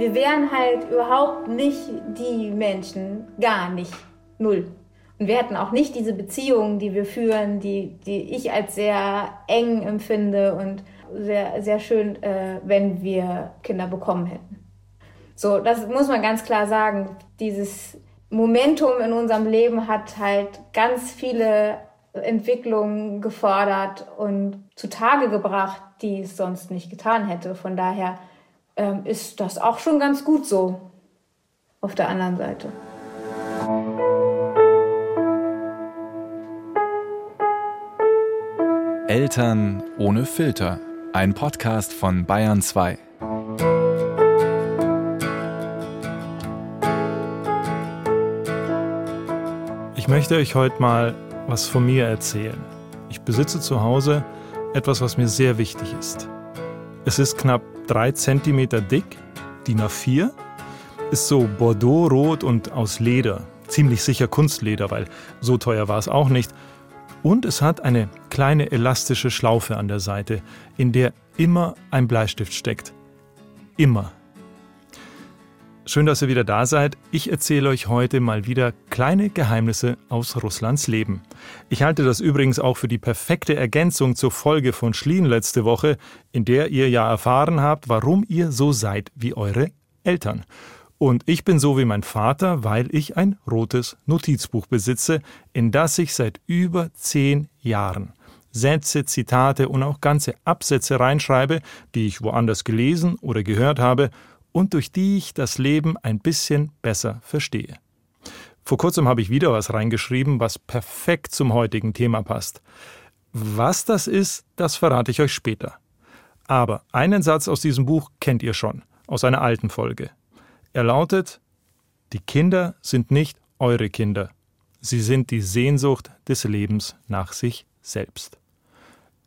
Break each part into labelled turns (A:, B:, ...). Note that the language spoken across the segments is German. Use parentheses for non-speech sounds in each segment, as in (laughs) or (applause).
A: wir wären halt überhaupt nicht die Menschen, gar nicht, null. Und wir hätten auch nicht diese Beziehungen, die wir führen, die, die ich als sehr eng empfinde und sehr, sehr schön, äh, wenn wir Kinder bekommen hätten. So, das muss man ganz klar sagen. Dieses Momentum in unserem Leben hat halt ganz viele Entwicklungen gefordert und zutage gebracht, die es sonst nicht getan hätte. Von daher ähm, ist das auch schon ganz gut so auf der anderen Seite.
B: Eltern ohne Filter. Ein Podcast von Bayern 2.
C: Ich möchte euch heute mal was von mir erzählen. Ich besitze zu Hause etwas, was mir sehr wichtig ist. Es ist knapp drei Zentimeter dick, DIN A4, ist so Bordeaux-rot und aus Leder. Ziemlich sicher Kunstleder, weil so teuer war es auch nicht. Und es hat eine kleine elastische Schlaufe an der Seite, in der immer ein Bleistift steckt. Immer. Schön, dass ihr wieder da seid. Ich erzähle euch heute mal wieder kleine Geheimnisse aus Russlands Leben. Ich halte das übrigens auch für die perfekte Ergänzung zur Folge von Schlien letzte Woche, in der ihr ja erfahren habt, warum ihr so seid wie eure Eltern. Und ich bin so wie mein Vater, weil ich ein rotes Notizbuch besitze, in das ich seit über zehn Jahren Sätze, Zitate und auch ganze Absätze reinschreibe, die ich woanders gelesen oder gehört habe und durch die ich das Leben ein bisschen besser verstehe. Vor kurzem habe ich wieder was reingeschrieben, was perfekt zum heutigen Thema passt. Was das ist, das verrate ich euch später. Aber einen Satz aus diesem Buch kennt ihr schon, aus einer alten Folge. Er lautet Die Kinder sind nicht eure Kinder, sie sind die Sehnsucht des Lebens nach sich selbst.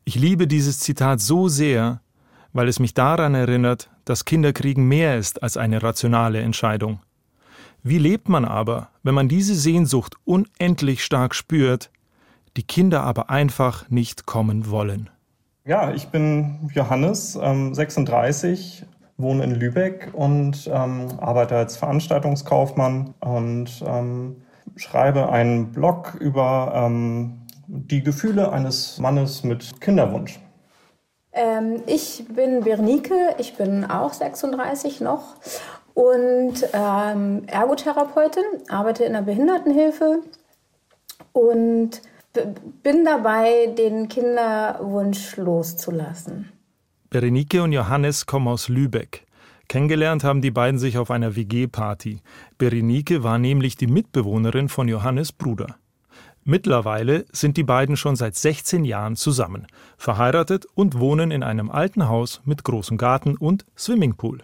C: Ich liebe dieses Zitat so sehr, weil es mich daran erinnert, dass Kinderkriegen mehr ist als eine rationale Entscheidung. Wie lebt man aber, wenn man diese Sehnsucht unendlich stark spürt, die Kinder aber einfach nicht kommen wollen?
D: Ja, ich bin Johannes, ähm, 36, wohne in Lübeck und ähm, arbeite als Veranstaltungskaufmann und ähm, schreibe einen Blog über ähm, die Gefühle eines Mannes mit Kinderwunsch.
A: Ähm, ich bin Bernike, ich bin auch 36 noch und ähm, Ergotherapeutin, arbeite in der Behindertenhilfe und bin dabei, den Kinderwunsch loszulassen.
C: Berenike und Johannes kommen aus Lübeck. Kennengelernt haben die beiden sich auf einer WG-Party. Berenike war nämlich die Mitbewohnerin von Johannes Bruder. Mittlerweile sind die beiden schon seit 16 Jahren zusammen, verheiratet und wohnen in einem alten Haus mit großem Garten und Swimmingpool.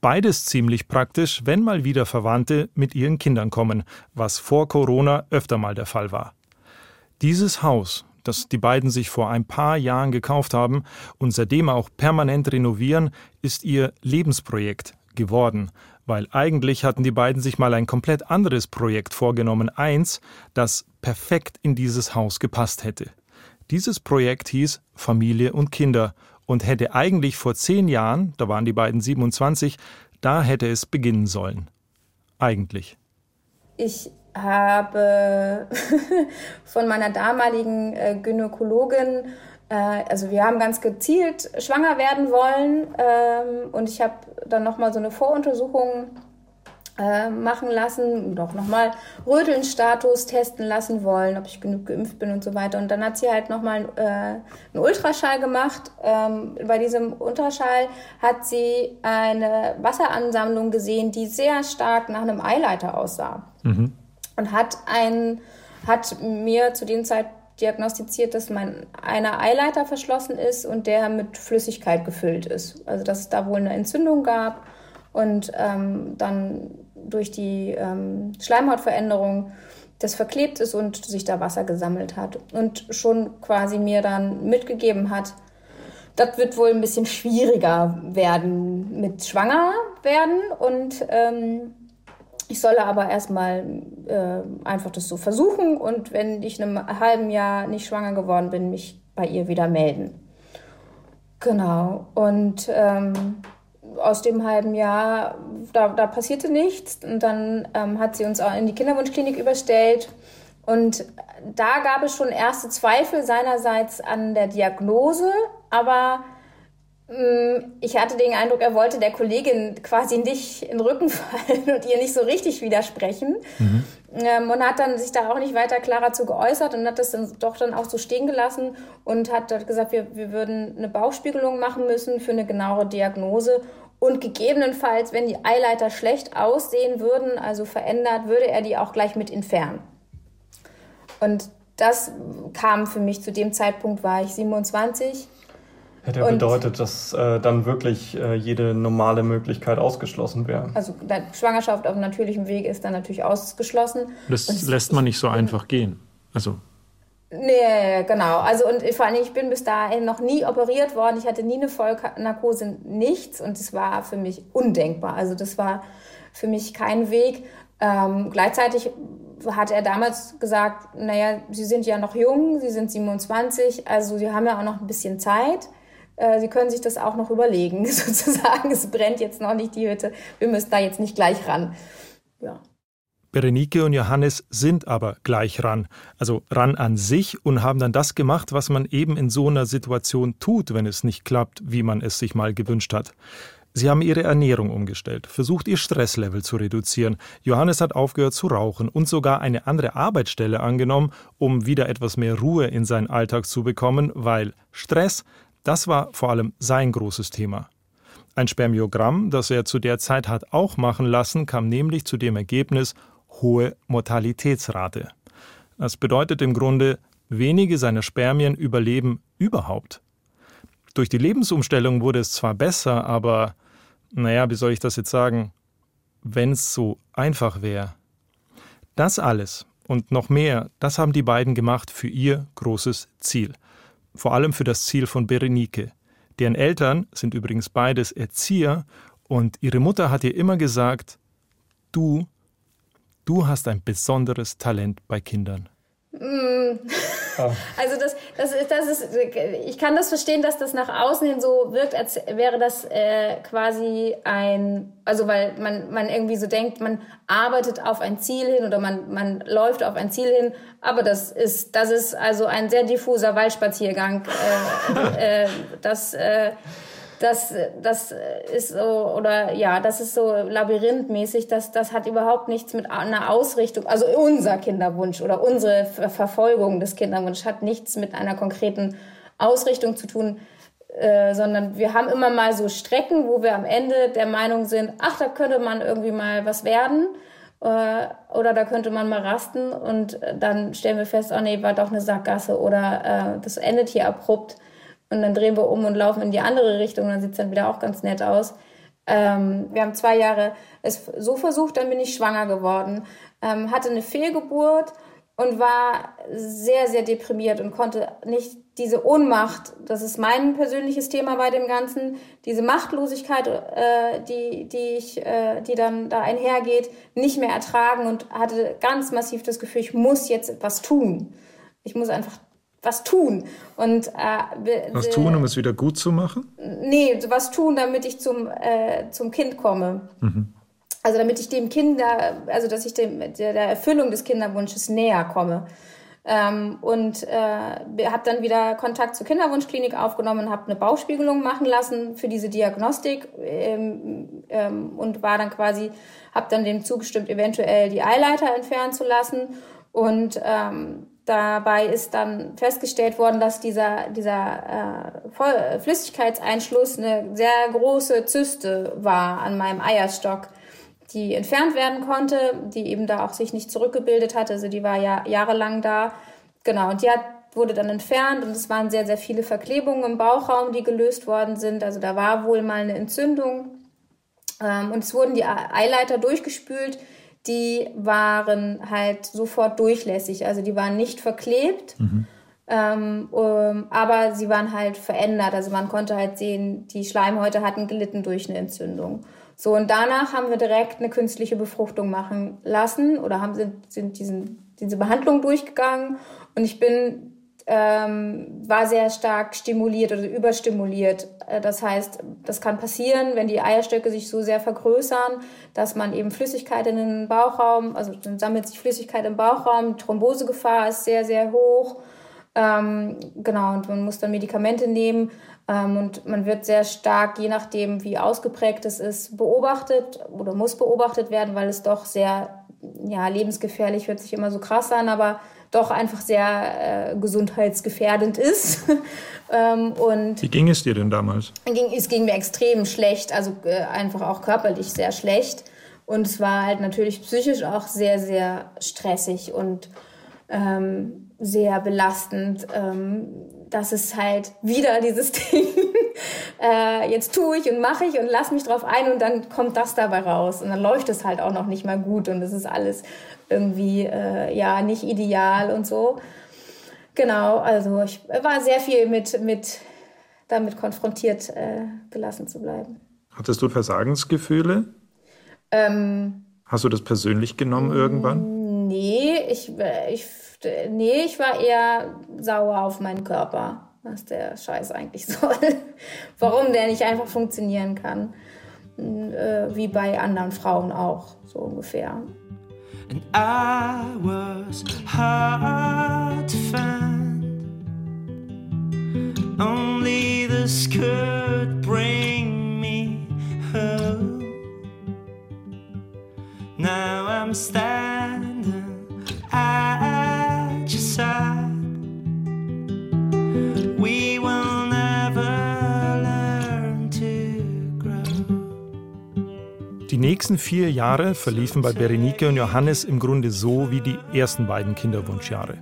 C: Beides ziemlich praktisch, wenn mal wieder Verwandte mit ihren Kindern kommen, was vor Corona öfter mal der Fall war. Dieses Haus, das die beiden sich vor ein paar Jahren gekauft haben und seitdem auch permanent renovieren, ist ihr Lebensprojekt geworden, weil eigentlich hatten die beiden sich mal ein komplett anderes Projekt vorgenommen, eins, das perfekt in dieses Haus gepasst hätte. Dieses Projekt hieß Familie und Kinder und hätte eigentlich vor zehn Jahren, da waren die beiden 27, da hätte es beginnen sollen. Eigentlich.
A: Ich habe (laughs) von meiner damaligen äh, Gynäkologin also wir haben ganz gezielt schwanger werden wollen ähm, und ich habe dann nochmal so eine Voruntersuchung äh, machen lassen, doch nochmal Rötelnstatus testen lassen wollen, ob ich genug geimpft bin und so weiter. Und dann hat sie halt nochmal äh, einen Ultraschall gemacht. Ähm, bei diesem Ultraschall hat sie eine Wasseransammlung gesehen, die sehr stark nach einem Eileiter aussah. Mhm. Und hat, ein, hat mir zu dem Zeitpunkt diagnostiziert, dass mein einer Eileiter verschlossen ist und der mit Flüssigkeit gefüllt ist. Also dass es da wohl eine Entzündung gab und ähm, dann durch die ähm, Schleimhautveränderung das verklebt ist und sich da Wasser gesammelt hat und schon quasi mir dann mitgegeben hat, das wird wohl ein bisschen schwieriger werden mit schwanger werden und ähm, ich solle aber erstmal äh, einfach das so versuchen und wenn ich in einem halben Jahr nicht schwanger geworden bin, mich bei ihr wieder melden. Genau. Und ähm, aus dem halben Jahr da, da passierte nichts. Und dann ähm, hat sie uns auch in die Kinderwunschklinik überstellt. Und da gab es schon erste Zweifel seinerseits an der Diagnose, aber ich hatte den Eindruck, er wollte der Kollegin quasi nicht in den Rücken (laughs) fallen und ihr nicht so richtig widersprechen. Mhm. Ähm, und hat dann sich da auch nicht weiter klarer zu geäußert und hat das dann doch dann auch so stehen gelassen und hat gesagt, wir, wir würden eine Bauchspiegelung machen müssen für eine genauere Diagnose. Und gegebenenfalls, wenn die Eileiter schlecht aussehen würden, also verändert, würde er die auch gleich mit entfernen. Und das kam für mich zu dem Zeitpunkt, war ich 27.
D: Hätte ja bedeutet, dass äh, dann wirklich äh, jede normale Möglichkeit ausgeschlossen wäre.
A: Also Schwangerschaft auf natürlichem Weg ist dann natürlich ausgeschlossen.
C: Das lässt man nicht so einfach gehen. Also
A: Nee, genau. Also und vor allem, ich bin bis dahin noch nie operiert worden. Ich hatte nie eine Vollnarkose, nichts. Und das war für mich undenkbar. Also das war für mich kein Weg. Ähm, gleichzeitig hat er damals gesagt, naja, Sie sind ja noch jung, Sie sind 27, also Sie haben ja auch noch ein bisschen Zeit. Äh, Sie können sich das auch noch überlegen, (laughs) sozusagen. Es brennt jetzt noch nicht die Hütte. Wir müssen da jetzt nicht gleich ran. Ja.
C: Berenike und Johannes sind aber gleich ran, also ran an sich und haben dann das gemacht, was man eben in so einer Situation tut, wenn es nicht klappt, wie man es sich mal gewünscht hat. Sie haben ihre Ernährung umgestellt, versucht ihr Stresslevel zu reduzieren. Johannes hat aufgehört zu rauchen und sogar eine andere Arbeitsstelle angenommen, um wieder etwas mehr Ruhe in seinen Alltag zu bekommen, weil Stress, das war vor allem sein großes Thema. Ein Spermiogramm, das er zu der Zeit hat auch machen lassen, kam nämlich zu dem Ergebnis hohe Mortalitätsrate. Das bedeutet im Grunde, wenige seiner Spermien überleben überhaupt. Durch die Lebensumstellung wurde es zwar besser, aber naja, wie soll ich das jetzt sagen, wenn es so einfach wäre. Das alles und noch mehr, das haben die beiden gemacht für ihr großes Ziel. Vor allem für das Ziel von Berenike. Deren Eltern sind übrigens beides Erzieher und ihre Mutter hat ihr immer gesagt, du, du hast ein besonderes Talent bei Kindern. Mm. (laughs)
A: Also das, das das ist, ich kann das verstehen, dass das nach außen hin so wirkt, als wäre das äh, quasi ein, also weil man, man irgendwie so denkt, man arbeitet auf ein Ziel hin oder man, man läuft auf ein Ziel hin, aber das ist, das ist also ein sehr diffuser Waldspaziergang. Äh, äh, das äh, das, das ist so, oder ja, das ist so labyrinthmäßig, das, das hat überhaupt nichts mit einer Ausrichtung, also unser Kinderwunsch oder unsere Verfolgung des Kinderwunsches hat nichts mit einer konkreten Ausrichtung zu tun, äh, sondern wir haben immer mal so Strecken, wo wir am Ende der Meinung sind, ach, da könnte man irgendwie mal was werden äh, oder da könnte man mal rasten und dann stellen wir fest, oh nee, war doch eine Sackgasse oder äh, das endet hier abrupt und dann drehen wir um und laufen in die andere Richtung, dann sieht es dann wieder auch ganz nett aus. Ähm, wir haben zwei Jahre es so versucht, dann bin ich schwanger geworden, ähm, hatte eine Fehlgeburt und war sehr, sehr deprimiert und konnte nicht diese Ohnmacht, das ist mein persönliches Thema bei dem Ganzen, diese Machtlosigkeit, äh, die, die, ich, äh, die dann da einhergeht, nicht mehr ertragen und hatte ganz massiv das Gefühl, ich muss jetzt etwas tun. Ich muss einfach was tun. Und,
C: äh, was tun, um es wieder gut zu machen?
A: Nee, was tun, damit ich zum, äh, zum Kind komme. Mhm. Also damit ich dem Kinder, also dass ich dem, der, der Erfüllung des Kinderwunsches näher komme. Ähm, und äh, habe dann wieder Kontakt zur Kinderwunschklinik aufgenommen, habe eine Bauchspiegelung machen lassen für diese Diagnostik ähm, ähm, und war dann quasi, habe dann dem zugestimmt, eventuell die Eileiter entfernen zu lassen und ähm, Dabei ist dann festgestellt worden, dass dieser, dieser äh, Flüssigkeitseinschluss eine sehr große Zyste war an meinem Eierstock, die entfernt werden konnte, die eben da auch sich nicht zurückgebildet hatte. Also die war ja jahrelang da. Genau, und die hat, wurde dann entfernt und es waren sehr, sehr viele Verklebungen im Bauchraum, die gelöst worden sind. Also da war wohl mal eine Entzündung. Ähm, und es wurden die Eileiter durchgespült die waren halt sofort durchlässig. Also die waren nicht verklebt, mhm. ähm, um, aber sie waren halt verändert. Also man konnte halt sehen, die Schleimhäute hatten gelitten durch eine Entzündung. So, und danach haben wir direkt eine künstliche Befruchtung machen lassen oder haben, sind, sind diesen, diese Behandlung durchgegangen. Und ich bin ähm, war sehr stark stimuliert oder überstimuliert. Äh, das heißt, das kann passieren, wenn die Eierstöcke sich so sehr vergrößern, dass man eben Flüssigkeit in den Bauchraum, also dann sammelt sich Flüssigkeit im Bauchraum, Thrombosegefahr ist sehr, sehr hoch. Ähm, genau, und man muss dann Medikamente nehmen. Ähm, und man wird sehr stark, je nachdem, wie ausgeprägt es ist, beobachtet oder muss beobachtet werden, weil es doch sehr ja, lebensgefährlich hört sich immer so krass an, aber doch einfach sehr äh, gesundheitsgefährdend ist. (laughs)
C: ähm, und Wie ging es dir denn damals?
A: Ging, es ging mir extrem schlecht, also äh, einfach auch körperlich sehr schlecht. Und es war halt natürlich psychisch auch sehr, sehr stressig und ähm, sehr belastend. Ähm, das ist halt wieder dieses (laughs) Ding. äh, jetzt tue ich und mache ich und lass mich drauf ein und dann kommt das dabei raus. Und dann läuft es halt auch noch nicht mal gut und es ist alles irgendwie äh, ja nicht ideal und so. Genau, also ich war sehr viel mit, mit damit konfrontiert, äh, gelassen zu bleiben.
C: Hattest du Versagensgefühle? Ähm, Hast du das persönlich genommen irgendwann?
A: Nee, ich, äh, ich, nee, ich war eher sauer auf meinen Körper, was der Scheiß eigentlich (laughs) soll. Warum der nicht einfach funktionieren kann. Äh, wie bei anderen Frauen auch, so ungefähr. And I was hard to find. Only this could bring me home. Now I'm standing Die nächsten vier Jahre verliefen bei Berenike und Johannes im Grunde so wie die ersten beiden Kinderwunschjahre.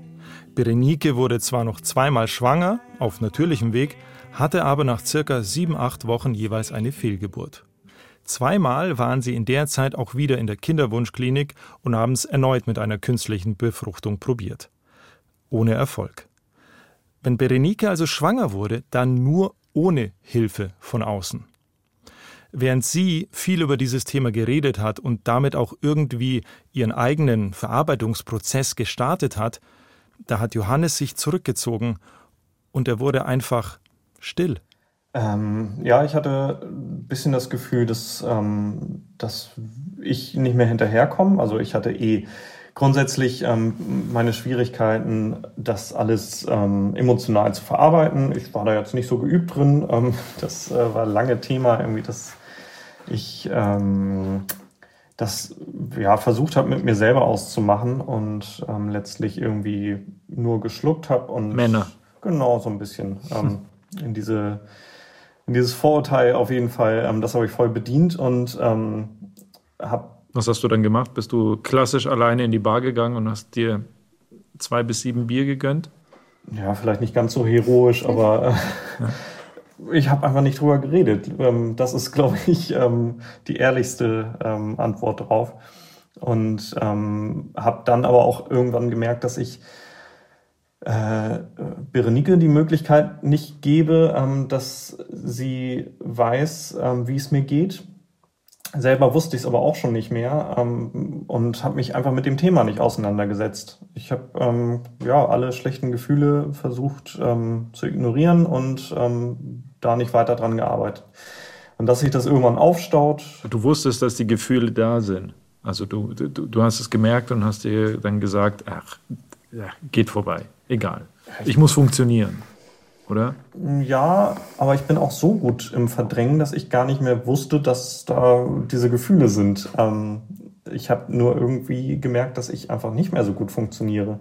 A: Berenike wurde zwar noch zweimal schwanger, auf natürlichem Weg, hatte aber nach circa sieben, acht Wochen jeweils eine Fehlgeburt. Zweimal waren sie in der Zeit auch wieder in der Kinderwunschklinik und haben es erneut mit einer künstlichen Befruchtung probiert. Ohne Erfolg. Wenn Berenike also schwanger wurde, dann nur ohne Hilfe von außen. Während sie viel über dieses Thema geredet hat und damit auch irgendwie ihren eigenen Verarbeitungsprozess gestartet hat, da hat Johannes sich zurückgezogen und er wurde einfach still.
D: Ähm, ja, ich hatte ein bisschen das Gefühl, dass, ähm, dass ich nicht mehr hinterherkomme. Also ich hatte eh grundsätzlich ähm, meine Schwierigkeiten, das alles ähm, emotional zu verarbeiten. Ich war da jetzt nicht so geübt drin. Ähm, das äh, war lange Thema, irgendwie das ich ähm, das ja versucht habe mit mir selber auszumachen und ähm, letztlich irgendwie nur geschluckt habe und
C: Männer.
D: Genau so ein bisschen ähm, in diese in dieses Vorurteil auf jeden Fall ähm, das habe ich voll bedient und ähm, habe
C: was hast du dann gemacht? Bist du klassisch alleine in die Bar gegangen und hast dir zwei bis sieben Bier gegönnt?
D: Ja vielleicht nicht ganz so heroisch aber äh, ja (laughs) ich habe einfach nicht drüber geredet. Ähm, das ist, glaube (laughs) ich, ähm, die ehrlichste ähm, Antwort drauf. Und habe dann aber auch irgendwann gemerkt, dass ich äh, Berenike die Möglichkeit nicht gebe, dass sie weiß, wie es mir geht. Selber wusste ich es aber auch schon nicht mehr und habe mich einfach mit dem Thema nicht auseinandergesetzt. Ich habe ja alle schlechten Gefühle versucht zu ignorieren und da nicht weiter dran gearbeitet. Und dass sich das irgendwann aufstaut.
C: Du wusstest, dass die Gefühle da sind. Also du, du, du hast es gemerkt und hast dir dann gesagt, ach, ja, geht vorbei, egal. Ich muss funktionieren, oder?
D: Ja, aber ich bin auch so gut im Verdrängen, dass ich gar nicht mehr wusste, dass da diese Gefühle sind. Ähm, ich habe nur irgendwie gemerkt, dass ich einfach nicht mehr so gut funktioniere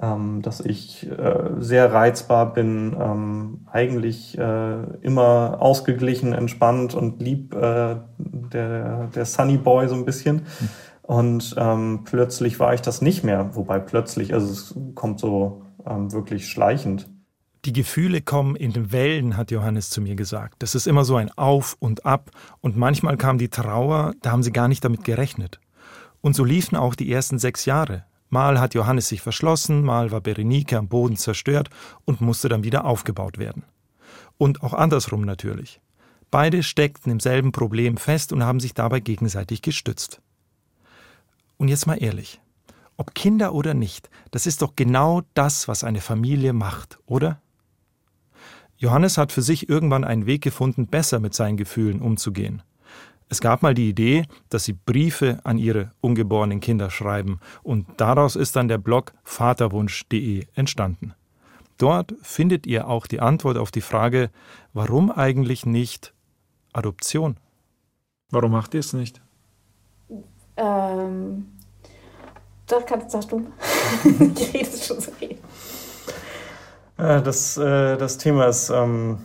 D: ähm, dass ich äh, sehr reizbar bin, ähm, eigentlich äh, immer ausgeglichen, entspannt und lieb, äh, der, der Sunny Boy so ein bisschen. Hm. Und ähm, plötzlich war ich das nicht mehr, wobei plötzlich, also es kommt so ähm, wirklich schleichend.
C: Die Gefühle kommen in Wellen, hat Johannes zu mir gesagt. Das ist immer so ein Auf und Ab. Und manchmal kam die Trauer, da haben sie gar nicht damit gerechnet. Und so liefen auch die ersten sechs Jahre. Mal hat Johannes sich verschlossen, mal war Berenike am Boden zerstört und musste dann wieder aufgebaut werden. Und auch andersrum natürlich. Beide steckten im selben Problem fest und haben sich dabei gegenseitig gestützt. Und jetzt mal ehrlich. Ob Kinder oder nicht, das ist doch genau das, was eine Familie macht, oder? Johannes hat für sich irgendwann einen Weg gefunden, besser mit seinen Gefühlen umzugehen. Es gab mal die Idee, dass sie Briefe an ihre ungeborenen Kinder schreiben, und daraus ist dann der Blog vaterwunsch.de entstanden. Dort findet ihr auch die Antwort auf die Frage, warum eigentlich nicht Adoption?
E: Warum macht ihr es nicht?
A: Ähm, das kannst sagst du. (laughs) ich rede schon so viel.
D: Das, äh, das Thema ist, ähm,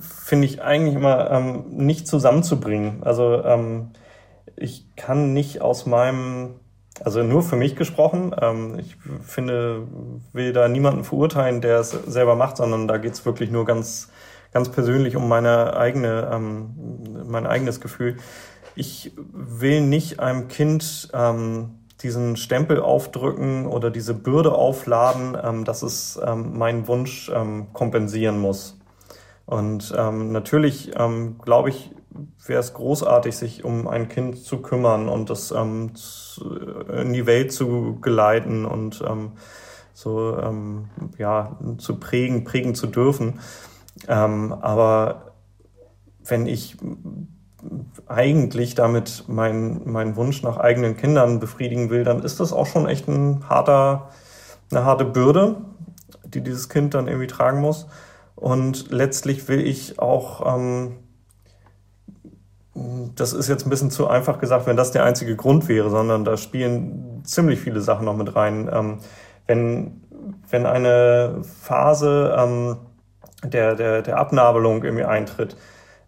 D: finde ich eigentlich immer ähm, nicht zusammenzubringen. Also ähm, ich kann nicht aus meinem, also nur für mich gesprochen, ähm, ich finde, will da niemanden verurteilen, der es selber macht, sondern da geht es wirklich nur ganz, ganz persönlich um meine eigene, ähm, mein eigenes Gefühl. Ich will nicht einem Kind ähm, diesen Stempel aufdrücken oder diese Bürde aufladen, ähm, dass es ähm, meinen Wunsch ähm, kompensieren muss. Und ähm, natürlich, ähm, glaube ich, wäre es großartig, sich um ein Kind zu kümmern und das ähm, zu, in die Welt zu geleiten und ähm, so ähm, ja zu prägen, prägen zu dürfen. Ähm, aber wenn ich eigentlich damit meinen mein Wunsch nach eigenen Kindern befriedigen will, dann ist das auch schon echt ein harter, eine harte Bürde, die dieses Kind dann irgendwie tragen muss. Und letztlich will ich auch, ähm, das ist jetzt ein bisschen zu einfach gesagt, wenn das der einzige Grund wäre, sondern da spielen ziemlich viele Sachen noch mit rein. Ähm, wenn, wenn eine Phase ähm, der, der, der Abnabelung irgendwie eintritt,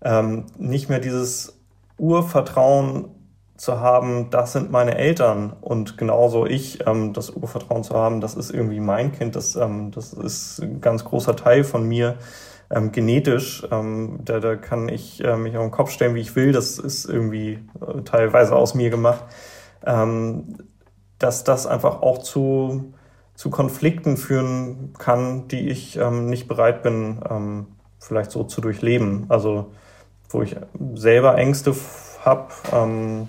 D: ähm, nicht mehr dieses Urvertrauen zu haben, das sind meine Eltern und genauso ich ähm, das Urvertrauen zu haben, das ist irgendwie mein Kind, das, ähm, das ist ein ganz großer Teil von mir, ähm, genetisch. Ähm, da, da kann ich äh, mich auf den Kopf stellen, wie ich will, das ist irgendwie äh, teilweise aus mir gemacht. Ähm, dass das einfach auch zu, zu Konflikten führen kann, die ich ähm, nicht bereit bin, ähm, vielleicht so zu durchleben. Also wo ich selber Ängste habe ähm,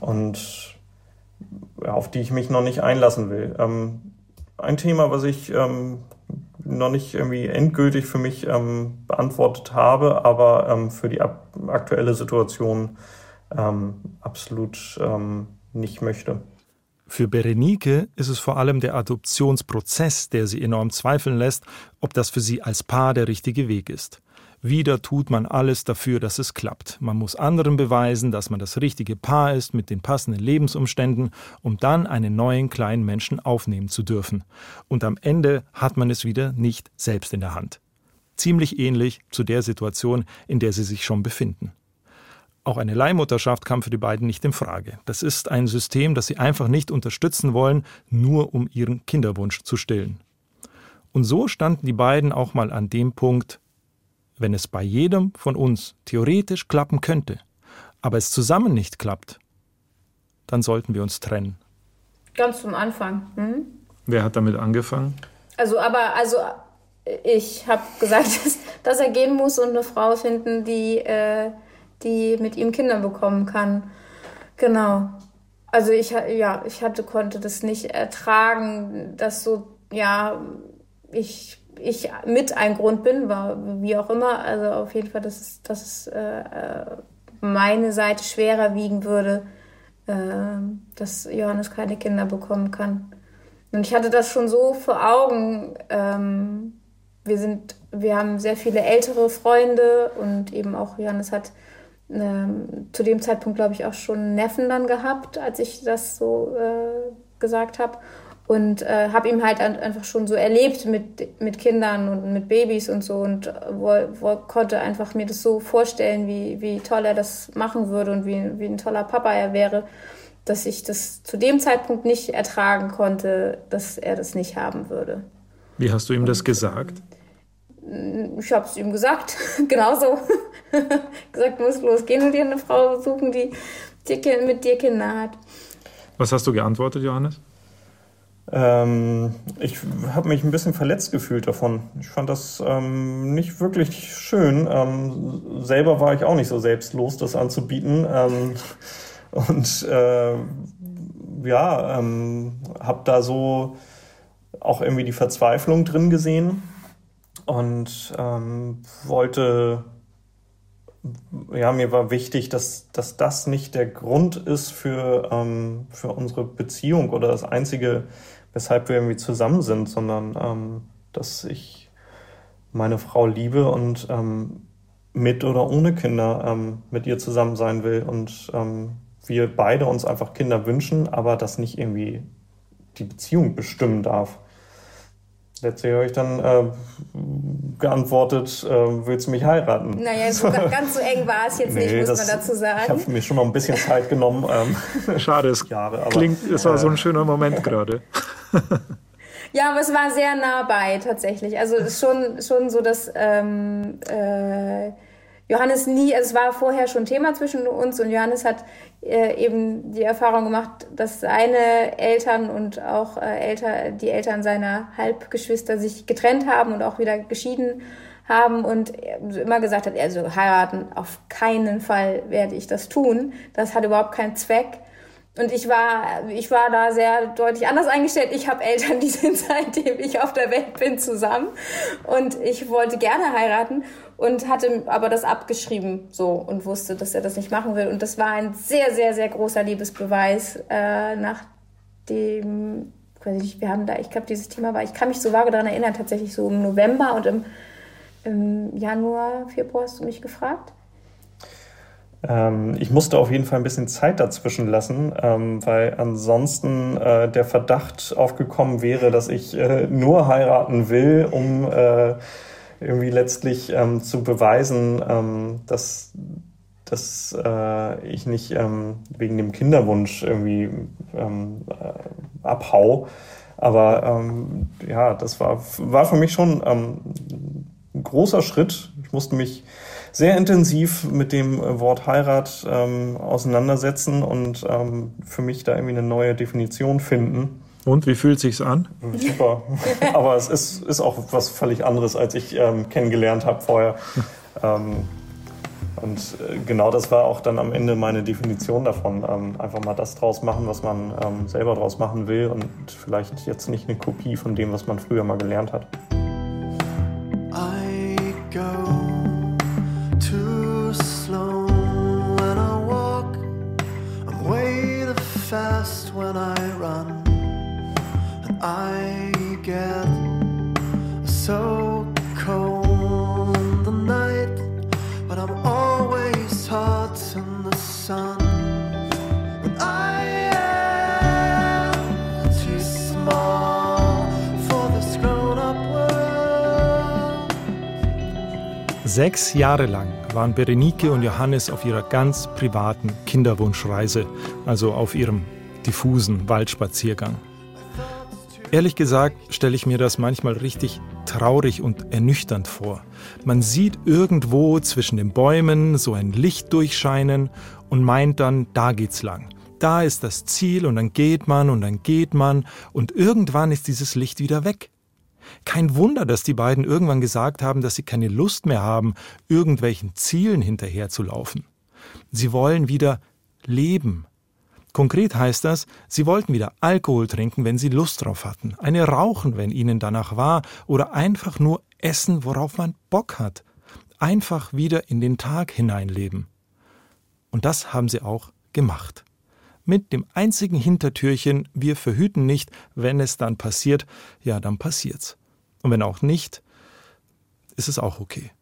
D: und ja, auf die ich mich noch nicht einlassen will. Ähm, ein Thema, was ich ähm, noch nicht irgendwie endgültig für mich ähm, beantwortet habe, aber ähm, für die aktuelle Situation absolut nicht möchte.
C: Für Berenike ist es vor allem der Adoptionsprozess, der sie enorm zweifeln lässt, ob das für sie als Paar der richtige Weg ist. Wieder tut man alles dafür, dass es klappt. Man muss anderen beweisen, dass man das richtige Paar ist mit den passenden Lebensumständen, um dann einen neuen kleinen Menschen aufnehmen zu dürfen. Und am Ende hat man es wieder nicht selbst in der Hand. Ziemlich ähnlich zu der Situation, in der sie sich schon befinden. Auch eine Leihmutterschaft kam für die beiden nicht in Frage. Das ist ein System, das sie einfach nicht unterstützen wollen, nur um ihren Kinderwunsch zu stillen. Und so standen die beiden auch mal an dem Punkt, wenn es bei jedem von uns theoretisch klappen könnte, aber es zusammen nicht klappt, dann sollten wir uns trennen.
A: Ganz zum Anfang. Hm?
E: Wer hat damit angefangen?
A: Also, aber, also, ich habe gesagt, (laughs) dass, dass, er gehen muss und eine Frau finden, die, äh, die mit ihm Kinder bekommen kann. Genau. Also ich, ja, ich hatte, konnte das nicht ertragen, dass so, ja, ich ich mit ein Grund bin, war wie auch immer. Also auf jeden Fall, dass es, dass äh, äh, meine Seite schwerer wiegen würde, äh, dass Johannes keine Kinder bekommen kann. Und ich hatte das schon so vor Augen. Ähm, wir sind, wir haben sehr viele ältere Freunde und eben auch Johannes hat ähm, zu dem Zeitpunkt, glaube ich, auch schon Neffen dann gehabt, als ich das so äh, gesagt habe und äh, habe ihm halt einfach schon so erlebt mit, mit Kindern und mit Babys und so und wo, wo konnte einfach mir das so vorstellen, wie, wie toll er das machen würde und wie, wie ein toller Papa er wäre, dass ich das zu dem Zeitpunkt nicht ertragen konnte, dass er das nicht haben würde.
E: Wie hast du ihm das gesagt?
A: Ich habe es ihm gesagt, (laughs) genauso. (laughs) gesagt, muss losgehen und dir eine Frau suchen, die, die mit dir Kinder hat.
E: Was hast du geantwortet, Johannes?
D: Ähm, ich habe mich ein bisschen verletzt gefühlt davon. Ich fand das ähm, nicht wirklich schön. Ähm, selber war ich auch nicht so selbstlos, das anzubieten. Ähm, (laughs) und äh, ja, ähm, habe da so auch irgendwie die Verzweiflung drin gesehen und ähm, wollte, ja, mir war wichtig, dass, dass das nicht der Grund ist für, ähm, für unsere Beziehung oder das Einzige, weshalb wir irgendwie zusammen sind, sondern ähm, dass ich meine Frau liebe und ähm, mit oder ohne Kinder ähm, mit ihr zusammen sein will und ähm, wir beide uns einfach Kinder wünschen, aber das nicht irgendwie die Beziehung bestimmen darf. Letztlich habe ich dann äh, geantwortet, äh, willst du mich heiraten?
A: Naja, so ganz so eng war es jetzt nee, nicht, muss das, man dazu sagen.
D: Ich habe mir schon noch ein bisschen Zeit genommen.
E: Ähm, (laughs) Schade, es Jahre, aber, klingt, es war so ein schöner Moment (laughs) gerade.
A: Ja, aber es war sehr nah bei tatsächlich. Also es ist schon, schon so, dass ähm, äh, Johannes nie, also es war vorher schon Thema zwischen uns und Johannes hat äh, eben die Erfahrung gemacht, dass seine Eltern und auch äh, Elter, die Eltern seiner Halbgeschwister sich getrennt haben und auch wieder geschieden haben und immer gesagt hat, also heiraten, auf keinen Fall werde ich das tun. Das hat überhaupt keinen Zweck. Und ich war, ich war da sehr deutlich anders eingestellt. Ich habe Eltern, die (laughs) sind seitdem ich auf der Welt bin zusammen. Und ich wollte gerne heiraten und hatte aber das abgeschrieben so und wusste, dass er das nicht machen will. Und das war ein sehr, sehr, sehr großer Liebesbeweis äh, nach dem, weiß ich nicht, wir haben da, ich glaube, dieses Thema war, ich kann mich so vage daran erinnern, tatsächlich so im November und im, im Januar, Februar hast du mich gefragt.
D: Ähm, ich musste auf jeden Fall ein bisschen Zeit dazwischen lassen, ähm, weil ansonsten äh, der Verdacht aufgekommen wäre, dass ich äh, nur heiraten will, um äh, irgendwie letztlich ähm, zu beweisen, ähm, dass, dass äh, ich nicht ähm, wegen dem Kinderwunsch irgendwie ähm, äh, abhau. Aber ja, das war, war für mich schon ein großer Schritt. Ich musste mich sehr intensiv mit dem äh, Wort Heirat ähm, auseinandersetzen und ähm, für mich da irgendwie eine neue Definition finden.
E: Und wie fühlt sich's an?
D: Super. (laughs) Aber es ist, ist auch was völlig anderes, als ich ähm, kennengelernt habe vorher. ähm, und äh, genau das war auch dann am Ende meine Definition davon. Ähm, einfach mal das draus machen, was man ähm, selber draus machen will und vielleicht jetzt nicht eine Kopie von dem, was man früher mal gelernt hat. I get so cold the night, but I'm always hot in the sun. And I.
C: Sechs Jahre lang waren Berenike und Johannes auf ihrer ganz privaten Kinderwunschreise, also auf ihrem diffusen Waldspaziergang. Ehrlich gesagt stelle ich mir das manchmal richtig traurig und ernüchternd vor. Man sieht irgendwo zwischen den Bäumen so ein Licht durchscheinen und meint dann, da geht's lang. Da ist das Ziel und dann geht man und dann geht man und irgendwann ist dieses Licht wieder weg. Kein Wunder, dass die beiden irgendwann gesagt haben, dass sie keine Lust mehr haben, irgendwelchen Zielen hinterherzulaufen. Sie wollen wieder leben, Konkret heißt das, sie wollten wieder Alkohol trinken, wenn sie Lust drauf hatten, eine rauchen, wenn ihnen danach war, oder einfach nur essen, worauf man Bock hat. Einfach wieder in den Tag hineinleben. Und das haben sie auch gemacht. Mit dem einzigen Hintertürchen, wir verhüten nicht, wenn es dann passiert, ja, dann passiert's. Und wenn auch nicht, ist es auch okay.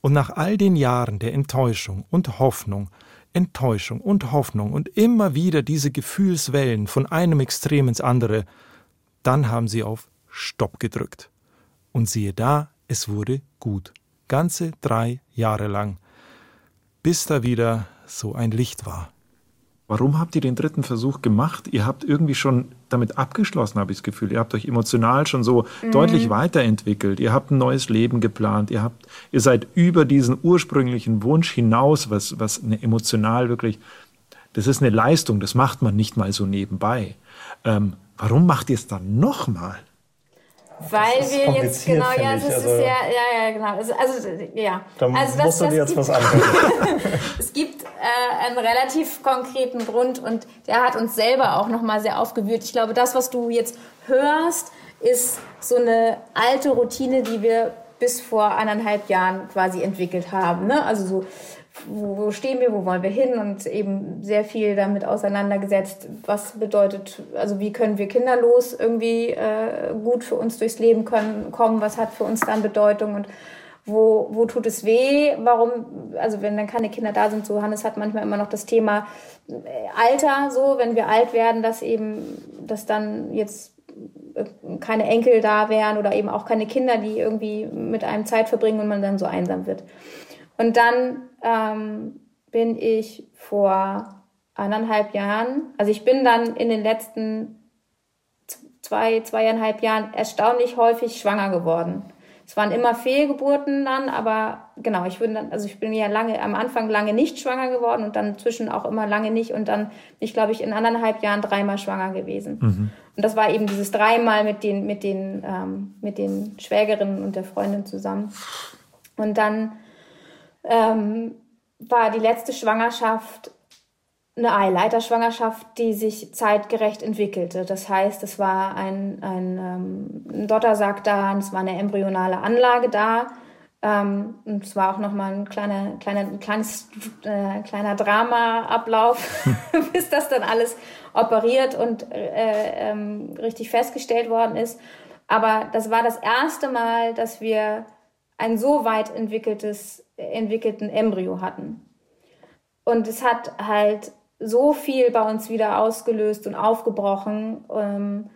C: Und nach all den Jahren der Enttäuschung und Hoffnung Enttäuschung und Hoffnung und immer wieder diese Gefühlswellen von einem Extrem ins andere, dann haben sie auf Stopp gedrückt. Und siehe da, es wurde gut. Ganze drei Jahre lang. Bis da wieder so ein Licht war.
E: Warum habt ihr den dritten Versuch gemacht? Ihr habt irgendwie schon damit abgeschlossen, habe ich das Gefühl. Ihr habt euch emotional schon so mhm. deutlich weiterentwickelt. Ihr habt ein neues Leben geplant. Ihr habt, ihr seid über diesen ursprünglichen Wunsch hinaus, was, was eine emotional wirklich, das ist eine Leistung. Das macht man nicht mal so nebenbei. Ähm, warum macht ihr es dann nochmal?
A: Weil wir jetzt genau, ja, ist, also, ja, ja, ja, genau. Also, also ja.
D: Dann
A: also
D: das, musst du dir jetzt was antworten. (laughs)
A: es gibt äh, einen relativ konkreten Grund und der hat uns selber auch nochmal sehr aufgewühlt. Ich glaube, das, was du jetzt hörst, ist so eine alte Routine, die wir bis vor eineinhalb Jahren quasi entwickelt haben. Ne? Also so wo stehen wir, wo wollen wir hin? Und eben sehr viel damit auseinandergesetzt, was bedeutet, also wie können wir kinderlos irgendwie äh, gut für uns durchs Leben können, kommen, was hat für uns dann Bedeutung? Und wo, wo tut es weh, warum, also wenn dann keine Kinder da sind, so Hannes hat manchmal immer noch das Thema äh, Alter, so, wenn wir alt werden, dass eben, dass dann jetzt äh, keine Enkel da wären oder eben auch keine Kinder, die irgendwie mit einem Zeit verbringen und man dann so einsam wird. Und dann ähm, bin ich vor eineinhalb Jahren, also ich bin dann in den letzten zwei, zweieinhalb Jahren erstaunlich häufig schwanger geworden. Es waren immer Fehlgeburten dann, aber genau, ich bin dann, also ich bin ja lange, am Anfang lange nicht schwanger geworden und dann zwischen auch immer lange nicht und dann bin ich, glaube ich, in anderthalb Jahren dreimal schwanger gewesen. Mhm. Und das war eben dieses dreimal mit den, mit den, ähm, mit den Schwägerinnen und der Freundin zusammen. Und dann ähm, war die letzte Schwangerschaft eine Eileiterschwangerschaft, die sich zeitgerecht entwickelte. Das heißt, es war ein, ein, ähm, ein Dottersack da, und es war eine embryonale Anlage da. Ähm, und es war auch nochmal ein kleiner, kleiner, ein kleines, äh, kleiner Drama-Ablauf, (laughs) bis das dann alles operiert und äh, ähm, richtig festgestellt worden ist. Aber das war das erste Mal, dass wir ein so weit entwickeltes entwickelten Embryo hatten. Und es hat halt so viel bei uns wieder ausgelöst und aufgebrochen ähm,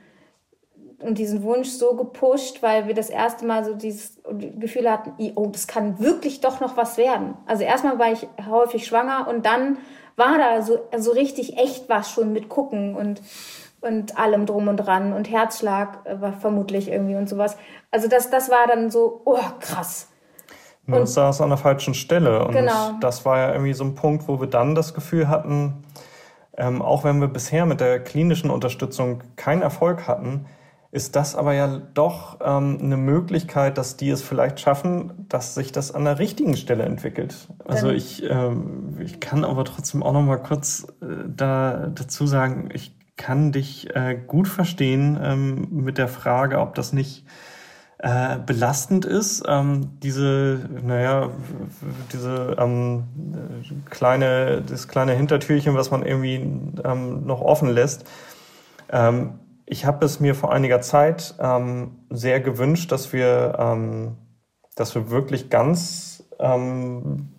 A: und diesen Wunsch so gepusht, weil wir das erste Mal so dieses Gefühl hatten, oh, das kann wirklich doch noch was werden. Also erstmal war ich häufig schwanger und dann war da so, so richtig echt was schon mit Gucken und, und allem drum und dran und Herzschlag war vermutlich irgendwie und sowas. Also das, das war dann so, oh krass.
D: Nur und saß an der falschen Stelle. Und genau. das war ja irgendwie so ein Punkt, wo wir dann das Gefühl hatten, ähm, auch wenn wir bisher mit der klinischen Unterstützung keinen Erfolg hatten, ist das aber ja doch ähm, eine Möglichkeit, dass die es vielleicht schaffen, dass sich das an der richtigen Stelle entwickelt. Also ich, ähm, ich kann aber trotzdem auch noch mal kurz äh, da dazu sagen, ich kann dich äh, gut verstehen ähm, mit der Frage, ob das nicht äh, belastend ist. Ähm, diese, naja, diese ähm, kleine, das kleine Hintertürchen, was man irgendwie ähm, noch offen lässt. Ähm, ich habe es mir vor einiger Zeit ähm, sehr gewünscht, dass wir, ähm, dass wir wirklich ganz ähm,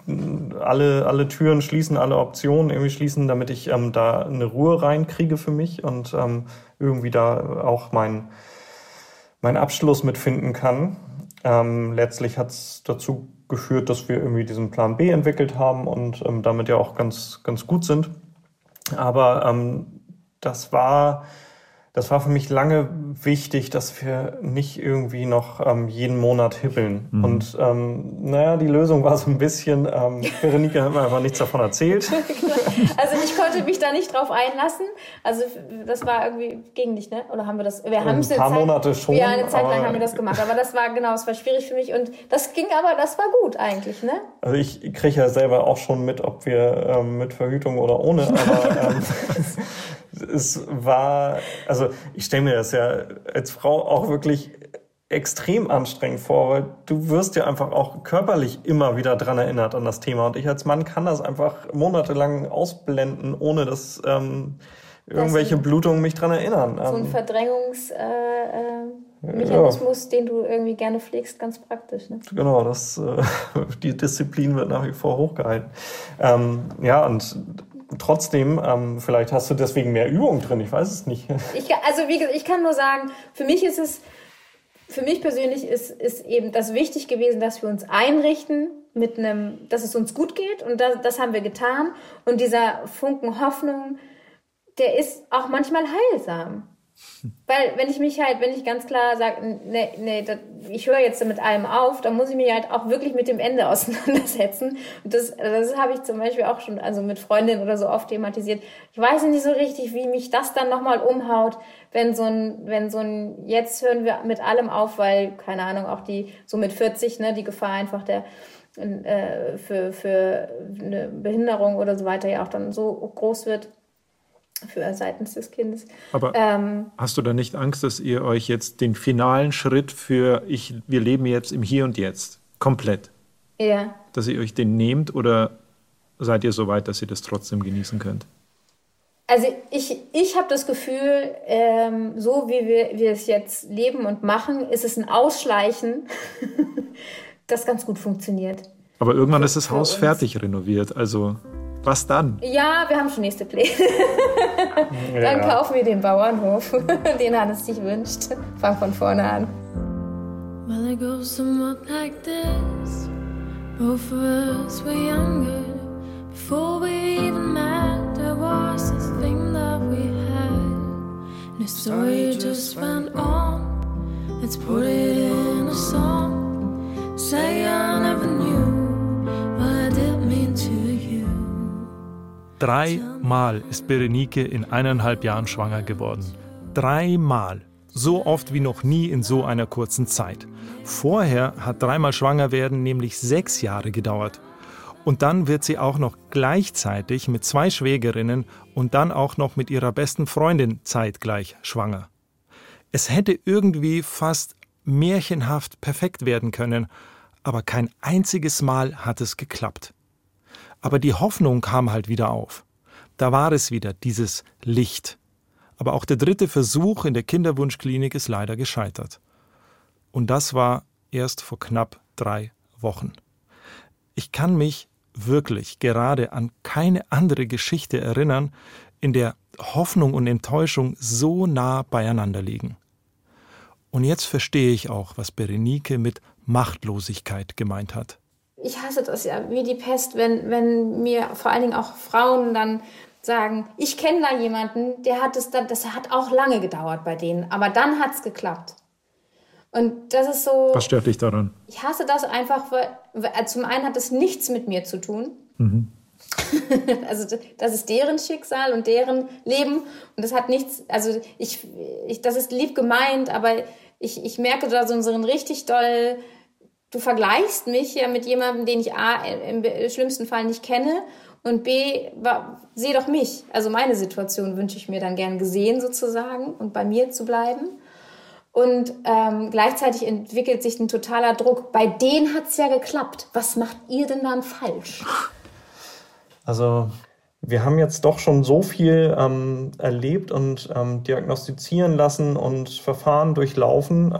D: alle, alle Türen schließen, alle Optionen irgendwie schließen, damit ich ähm, da eine Ruhe reinkriege für mich und ähm, irgendwie da auch mein meinen Abschluss mitfinden kann. Ähm, letztlich hat es dazu geführt, dass wir irgendwie diesen Plan B entwickelt haben und ähm, damit ja auch ganz, ganz gut sind. Aber ähm, das war das war für mich lange wichtig, dass wir nicht irgendwie noch ähm, jeden Monat hibbeln. Mhm. Und ähm, naja, die Lösung war so ein bisschen, ähm, (laughs) Veronika hat mir einfach nichts davon erzählt. (laughs)
A: also ich konnte mich da nicht drauf einlassen. Also das war irgendwie gegen dich, ne? Oder haben wir das? Wir haben
D: es ein paar Zeit, Monate schon.
A: Ja, eine Zeit lang haben wir das gemacht. Aber das war genau, es war schwierig für mich und das ging aber, das war gut eigentlich, ne?
D: Also ich kriege ja selber auch schon mit, ob wir ähm, mit Verhütung oder ohne. Aber ähm, (laughs) es war, also ich stelle mir das ja als Frau auch wirklich extrem anstrengend vor, weil du wirst ja einfach auch körperlich immer wieder dran erinnert an das Thema. Und ich als Mann kann das einfach monatelang ausblenden, ohne dass ähm, irgendwelche Blutungen mich dran erinnern.
A: So ein ähm, Verdrängungsmechanismus, äh, äh, den du irgendwie gerne pflegst, ganz praktisch. Ne?
D: Genau, das, äh, (laughs) die Disziplin wird nach wie vor hochgehalten. Ähm, ja, und trotzdem, ähm, vielleicht hast du deswegen mehr Übung drin, ich weiß es nicht. (laughs)
A: Ich, also wie gesagt, ich kann nur sagen, für mich ist es, für mich persönlich ist, ist eben das wichtig gewesen, dass wir uns einrichten mit einem, dass es uns gut geht und das, das haben wir getan. Und dieser Funken Hoffnung, der ist auch manchmal heilsam. Weil wenn ich mich halt, wenn ich ganz klar sage, nee, nee, das, ich höre jetzt mit allem auf, dann muss ich mich halt auch wirklich mit dem Ende (laughs) auseinandersetzen. Und das, das habe ich zum Beispiel auch schon, also mit Freundinnen oder so oft thematisiert. Ich weiß nicht so richtig, wie mich das dann nochmal umhaut, wenn so ein, wenn so ein, jetzt hören wir mit allem auf, weil, keine Ahnung, auch die, so mit 40, ne, die Gefahr einfach der, äh, für, für eine Behinderung oder so weiter ja auch dann so groß wird für seitens des Kindes.
E: Aber ähm, hast du da nicht Angst, dass ihr euch jetzt den finalen Schritt für ich, wir leben jetzt im Hier und Jetzt komplett,
A: ja.
E: dass ihr euch den nehmt oder seid ihr so weit, dass ihr das trotzdem genießen könnt?
A: Also ich, ich habe das Gefühl, ähm, so wie wir, wir es jetzt leben und machen, ist es ein Ausschleichen, (laughs) das ganz gut funktioniert.
E: Aber irgendwann ist das Haus fertig renoviert, also was dann?
A: Ja, wir haben schon nächste Pläne. (laughs) dann ja. kaufen wir den Bauernhof, (laughs) den Hannes sich wünscht. Fang von vorne an. Well, it goes somewhat like this. Both of us were younger. Before we even met, there was this thing that we had. And the story just went on. Let's put it in a song. Say I never knew
C: Dreimal ist Berenike in eineinhalb Jahren schwanger geworden. Dreimal. So oft wie noch nie in so einer kurzen Zeit. Vorher hat dreimal schwanger werden nämlich sechs Jahre gedauert. Und dann wird sie auch noch gleichzeitig mit zwei Schwägerinnen und dann auch noch mit ihrer besten Freundin zeitgleich schwanger. Es hätte irgendwie fast märchenhaft perfekt werden können, aber kein einziges Mal hat es geklappt. Aber die Hoffnung kam halt wieder auf. Da war es wieder, dieses Licht. Aber auch der dritte Versuch in der Kinderwunschklinik ist leider gescheitert. Und das war erst vor knapp drei Wochen. Ich kann mich wirklich gerade an keine andere Geschichte erinnern, in der Hoffnung und Enttäuschung so nah beieinander liegen. Und jetzt verstehe ich auch, was Berenike mit Machtlosigkeit gemeint hat
A: ich hasse das ja wie die Pest, wenn, wenn mir vor allen Dingen auch Frauen dann sagen, ich kenne da jemanden, der hat es dann, das hat auch lange gedauert bei denen, aber dann hat es geklappt. Und das ist so.
E: Was stört dich daran?
A: Ich hasse das einfach, weil, weil zum einen hat es nichts mit mir zu tun. Mhm. (laughs) also das ist deren Schicksal und deren Leben und das hat nichts, also ich, ich das ist lieb gemeint, aber ich, ich merke da so einen richtig doll du vergleichst mich ja mit jemandem, den ich A, im schlimmsten Fall nicht kenne und B, sehe doch mich. Also meine Situation wünsche ich mir dann gern gesehen sozusagen und bei mir zu bleiben. Und ähm, gleichzeitig entwickelt sich ein totaler Druck. Bei denen hat es ja geklappt. Was macht ihr denn dann falsch?
D: Also wir haben jetzt doch schon so viel ähm, erlebt und ähm, diagnostizieren lassen und Verfahren durchlaufen.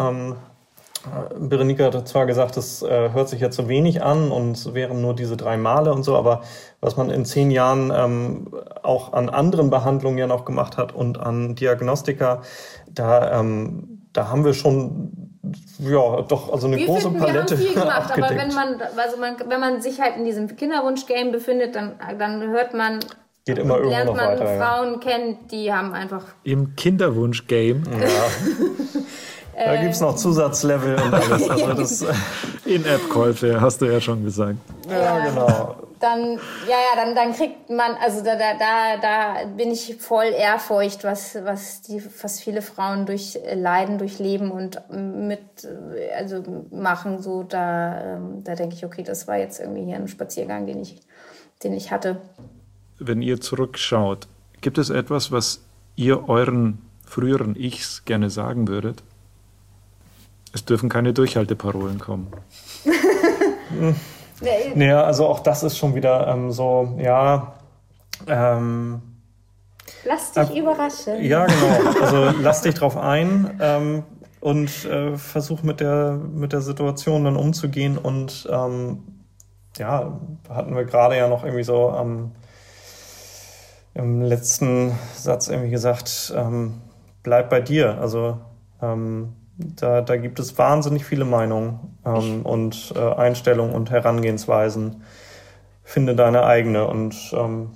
D: Berenika hat zwar gesagt, das äh, hört sich jetzt so wenig an und es wären nur diese drei Male und so, aber was man in zehn Jahren ähm, auch an anderen Behandlungen ja noch gemacht hat und an Diagnostika, da, ähm, da haben wir schon ja doch also eine wir große finden, Palette wir haben viel gemacht,
A: abgedeckt. aber wenn man also man, wenn man sich halt in diesem Kinderwunsch-Game befindet, dann dann hört man
D: Geht immer irgendwo lernt
A: noch
D: man weiter,
A: Frauen ja. kennen, die haben einfach
E: im Kinderwunsch-Game.
D: Ja. (laughs) Da gibt es noch Zusatzlevel und alles. Also (laughs) das
E: In-App-Käufe, hast du ja schon gesagt.
D: Ja, ja, genau.
A: Dann, ja, ja, dann, dann kriegt man, also da, da, da, da bin ich voll ehrfurcht, was, was, die, was viele Frauen durchleiden, durchleben und mit, also machen, so, da, ähm, da denke ich, okay, das war jetzt irgendwie hier ein Spaziergang, den ich, den ich hatte.
E: Wenn ihr zurückschaut, gibt es etwas, was ihr euren früheren Ichs gerne sagen würdet? Es dürfen keine Durchhalteparolen kommen. (laughs)
D: naja, also auch das ist schon wieder ähm, so, ja. Ähm,
A: lass dich äh, überraschen.
D: Ja, genau. (laughs) Also lass dich drauf ein ähm, und äh, versuch mit der, mit der Situation dann umzugehen. Und ähm, ja, hatten wir gerade ja noch irgendwie so am im letzten Satz irgendwie gesagt, ähm, bleib bei dir. Also ähm, da, da gibt es wahnsinnig viele Meinungen ähm, und äh, Einstellungen und Herangehensweisen. Finde deine eigene und ähm,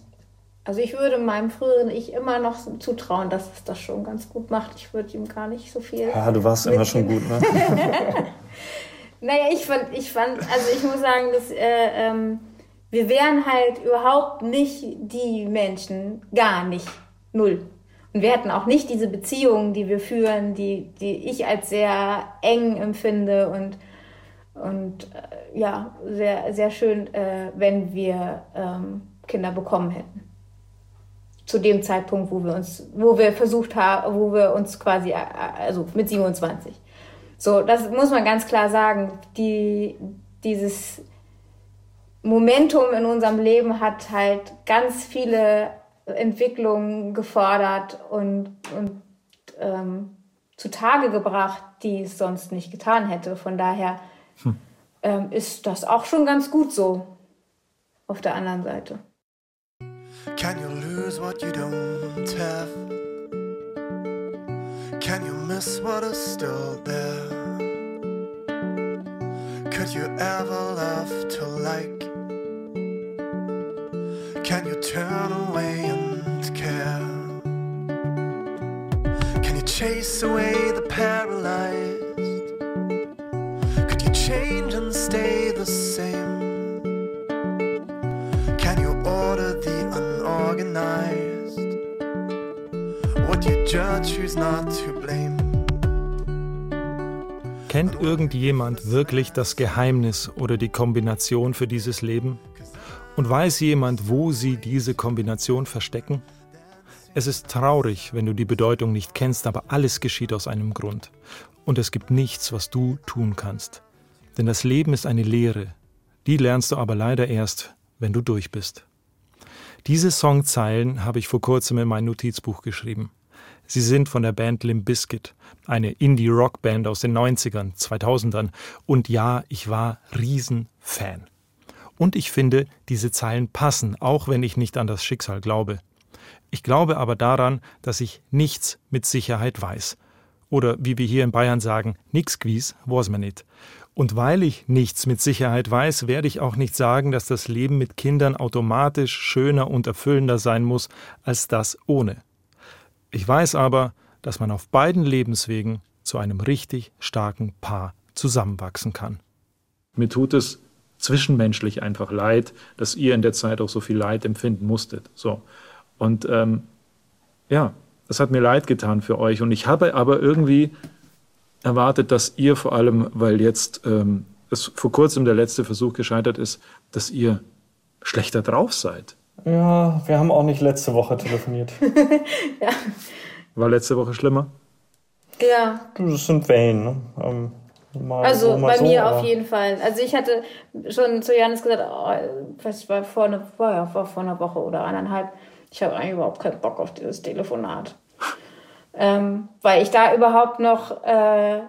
A: Also ich würde meinem früheren Ich immer noch zutrauen, dass es das schon ganz gut macht. Ich würde ihm gar nicht so viel.
D: Ja, du warst immer schon gut, ne? (laughs)
A: naja, ich fand, ich fand, also ich muss sagen, dass äh, ähm, wir wären halt überhaupt nicht die Menschen, gar nicht, null. Wir hätten auch nicht diese Beziehungen, die wir führen, die, die ich als sehr eng empfinde und, und äh, ja, sehr, sehr schön, äh, wenn wir ähm, Kinder bekommen hätten zu dem Zeitpunkt, wo wir uns, wo wir versucht haben, wo wir uns quasi, also mit 27. So, das muss man ganz klar sagen. Die, dieses Momentum in unserem Leben hat halt ganz viele Entwicklungen gefordert und, und ähm, zutage gebracht, die es sonst nicht getan hätte. Von daher hm. ähm, ist das auch schon ganz gut so auf der anderen Seite. Can you lose what you don't have? Can you miss what is still there? Could you ever love to like? Can you turn away chase away the paralyzed? Could you change and stay the same?
C: judge who's not to blame. Kennt irgendjemand wirklich das Geheimnis oder die Kombination für dieses Leben? Und weiß jemand, wo sie diese Kombination verstecken? Es ist traurig, wenn du die Bedeutung nicht kennst, aber alles geschieht aus einem Grund. Und es gibt nichts, was du tun kannst. Denn das Leben ist eine Lehre. Die lernst du aber leider erst, wenn du durch bist. Diese Songzeilen habe ich vor kurzem in mein Notizbuch geschrieben. Sie sind von der Band Limp Bizkit, eine Indie-Rock-Band aus den 90ern, 2000ern. Und ja, ich war Riesenfan. Und ich finde, diese Zeilen passen, auch wenn ich nicht an das Schicksal glaube. Ich glaube aber daran, dass ich nichts mit Sicherheit weiß. Oder wie wir hier in Bayern sagen, nix gewiss, was man nicht. Und weil ich nichts mit Sicherheit weiß, werde ich auch nicht sagen, dass das Leben mit Kindern automatisch schöner und erfüllender sein muss als das ohne. Ich weiß aber, dass man auf beiden Lebenswegen zu einem richtig starken Paar zusammenwachsen kann. Mir tut es zwischenmenschlich einfach leid, dass ihr in der Zeit auch so viel Leid empfinden musstet. So. Und ähm, ja, es hat mir leid getan für euch. Und ich habe aber irgendwie erwartet, dass ihr vor allem, weil jetzt ähm, es vor kurzem der letzte Versuch gescheitert ist, dass ihr schlechter drauf seid.
D: Ja, wir haben auch nicht letzte Woche telefoniert. (laughs)
A: ja.
C: War letzte Woche schlimmer?
A: Ja.
D: Das sind Wellen. Ne? Ähm,
A: also so, bei so, mir auf jeden Fall. Also ich hatte schon zu Janis gesagt, oh, das war vor, eine, war, war vor einer Woche oder eineinhalb, ich habe eigentlich überhaupt keinen Bock auf dieses Telefonat. ähm, weil ich da überhaupt noch, äh,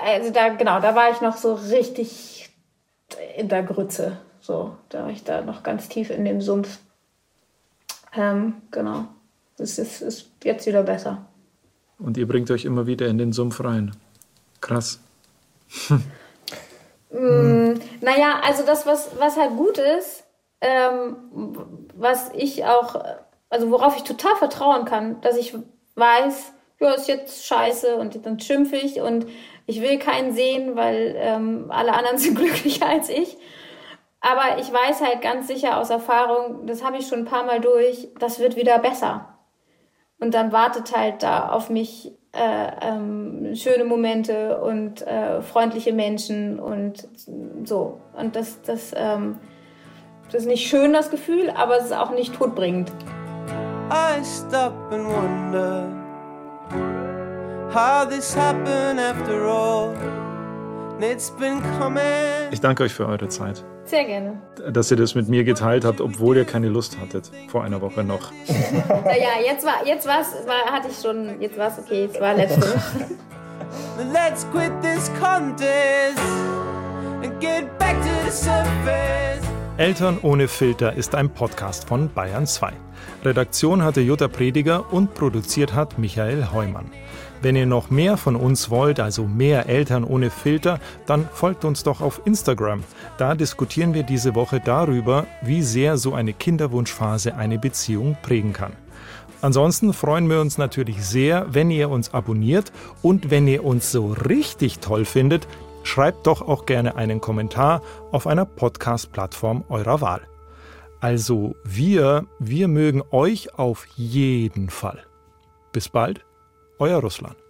A: also da, genau, da war ich noch so richtig in der Grütze. So, da war ich da noch ganz tief in dem Sumpf. Ähm, genau. Es ist, ist jetzt wieder besser.
C: Und ihr bringt euch immer wieder in den Sumpf rein. Krass. (laughs)
A: mm, naja, also das, was, was halt gut ist, ähm, was ich auch, also worauf ich total vertrauen kann, dass ich weiß, ja, ist jetzt scheiße und dann schimpfe ich und ich will keinen sehen, weil ähm, alle anderen (laughs) sind glücklicher als ich. Aber ich weiß halt ganz sicher aus Erfahrung, das habe ich schon ein paar Mal durch, das wird wieder besser. Und dann wartet halt da auf mich äh, ähm, schöne Momente und äh, freundliche Menschen und so. Und das, das, ähm, das ist nicht schön, das Gefühl, aber es ist auch nicht todbringend. I stop and wonder
C: how this happened after all. It's been coming. Ich danke euch für eure Zeit.
A: Sehr gerne.
C: Dass ihr das mit mir geteilt habt, obwohl ihr keine Lust hattet. Vor einer Woche noch.
A: naja, jetzt war jetzt war's, war, hatte ich schon, jetzt war es okay, es war letzte Woche. Let's quit this contest and get back to the surface.
C: Eltern ohne Filter ist ein Podcast von Bayern 2. Redaktion hatte Jutta Prediger und produziert hat Michael Heumann. Wenn ihr noch mehr von uns wollt, also mehr Eltern ohne Filter, dann folgt uns doch auf Instagram. Da diskutieren wir diese Woche darüber, wie sehr so eine Kinderwunschphase eine Beziehung prägen kann. Ansonsten freuen wir uns natürlich sehr, wenn ihr uns abonniert und wenn ihr uns so richtig toll findet, schreibt doch auch gerne einen Kommentar auf einer Podcast-Plattform eurer Wahl. Also wir, wir mögen euch auf jeden Fall. Bis bald, euer Russland.